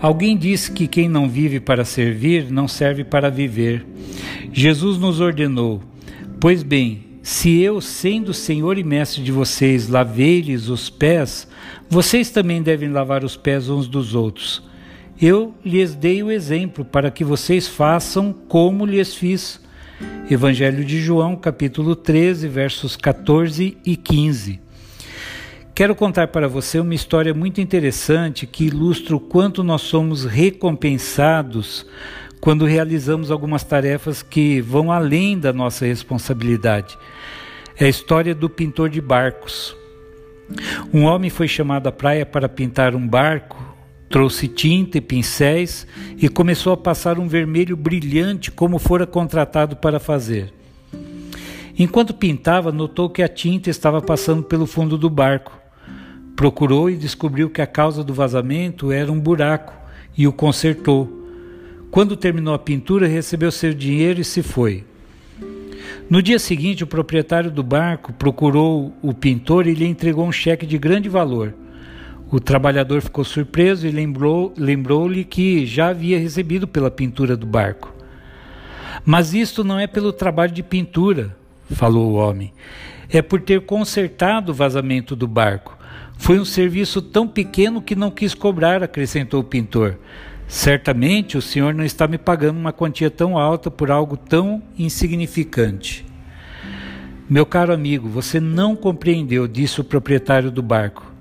Alguém disse que quem não vive para servir não serve para viver. Jesus nos ordenou: Pois bem, se eu, sendo Senhor e Mestre de vocês, lavei-lhes os pés, vocês também devem lavar os pés uns dos outros. Eu lhes dei o exemplo para que vocês façam como lhes fiz. Evangelho de João, capítulo 13, versos 14 e 15. Quero contar para você uma história muito interessante que ilustra o quanto nós somos recompensados quando realizamos algumas tarefas que vão além da nossa responsabilidade. É a história do pintor de barcos. Um homem foi chamado à praia para pintar um barco, trouxe tinta e pincéis e começou a passar um vermelho brilhante como fora contratado para fazer. Enquanto pintava, notou que a tinta estava passando pelo fundo do barco. Procurou e descobriu que a causa do vazamento era um buraco e o consertou. Quando terminou a pintura, recebeu seu dinheiro e se foi. No dia seguinte, o proprietário do barco procurou o pintor e lhe entregou um cheque de grande valor. O trabalhador ficou surpreso e lembrou-lhe lembrou que já havia recebido pela pintura do barco. Mas isto não é pelo trabalho de pintura, falou o homem. É por ter consertado o vazamento do barco. Foi um serviço tão pequeno que não quis cobrar, acrescentou o pintor. Certamente o senhor não está me pagando uma quantia tão alta por algo tão insignificante. Meu caro amigo, você não compreendeu, disse o proprietário do barco.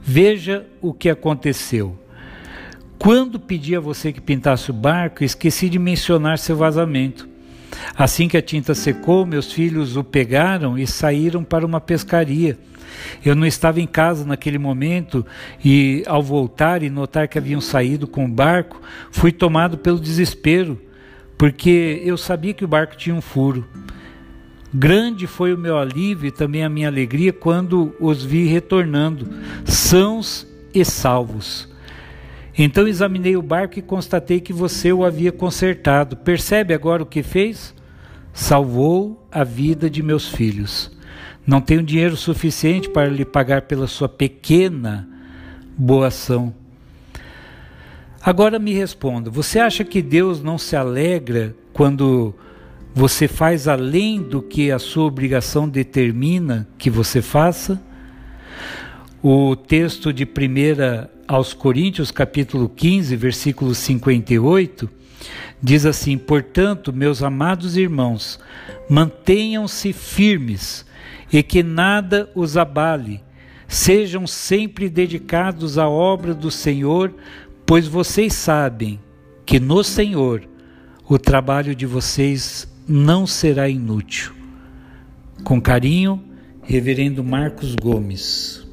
Veja o que aconteceu. Quando pedi a você que pintasse o barco, esqueci de mencionar seu vazamento. Assim que a tinta secou, meus filhos o pegaram e saíram para uma pescaria. Eu não estava em casa naquele momento e, ao voltar e notar que haviam saído com o barco, fui tomado pelo desespero, porque eu sabia que o barco tinha um furo. Grande foi o meu alívio e também a minha alegria quando os vi retornando, sãos e salvos. Então examinei o barco e constatei que você o havia consertado. Percebe agora o que fez? Salvou a vida de meus filhos. Não tenho dinheiro suficiente para lhe pagar pela sua pequena boa ação. Agora me responda: você acha que Deus não se alegra quando você faz além do que a sua obrigação determina que você faça? O texto de 1 aos Coríntios, capítulo 15, versículo 58, diz assim: Portanto, meus amados irmãos, mantenham-se firmes e que nada os abale. Sejam sempre dedicados à obra do Senhor, pois vocês sabem que no Senhor o trabalho de vocês não será inútil. Com carinho, Reverendo Marcos Gomes.